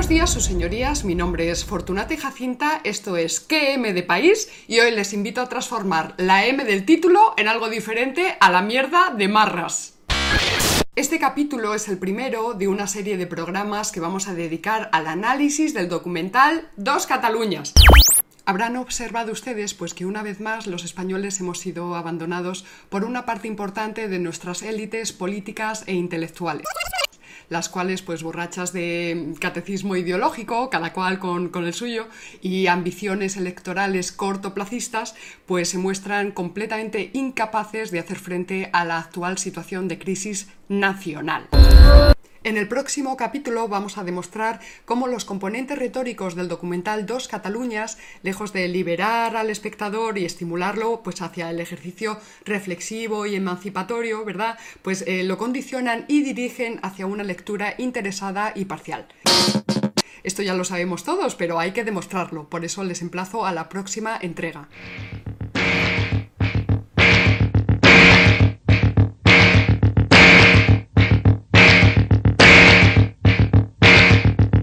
Buenos días, sus señorías. Mi nombre es Fortunata Jacinta. Esto es ¿Qué M de país? Y hoy les invito a transformar la M del título en algo diferente a la mierda de marras. Este capítulo es el primero de una serie de programas que vamos a dedicar al análisis del documental Dos Cataluñas. Habrán observado ustedes pues que una vez más los españoles hemos sido abandonados por una parte importante de nuestras élites políticas e intelectuales las cuales, pues borrachas de catecismo ideológico, cada cual con, con, el suyo, y ambiciones electorales cortoplacistas, pues se muestran completamente incapaces de hacer frente a la actual situación de crisis nacional. En el próximo capítulo vamos a demostrar cómo los componentes retóricos del documental Dos Cataluñas, lejos de liberar al espectador y estimularlo pues hacia el ejercicio reflexivo y emancipatorio, ¿verdad? Pues eh, lo condicionan y dirigen hacia una lectura interesada y parcial. Esto ya lo sabemos todos, pero hay que demostrarlo, por eso les emplazo a la próxima entrega.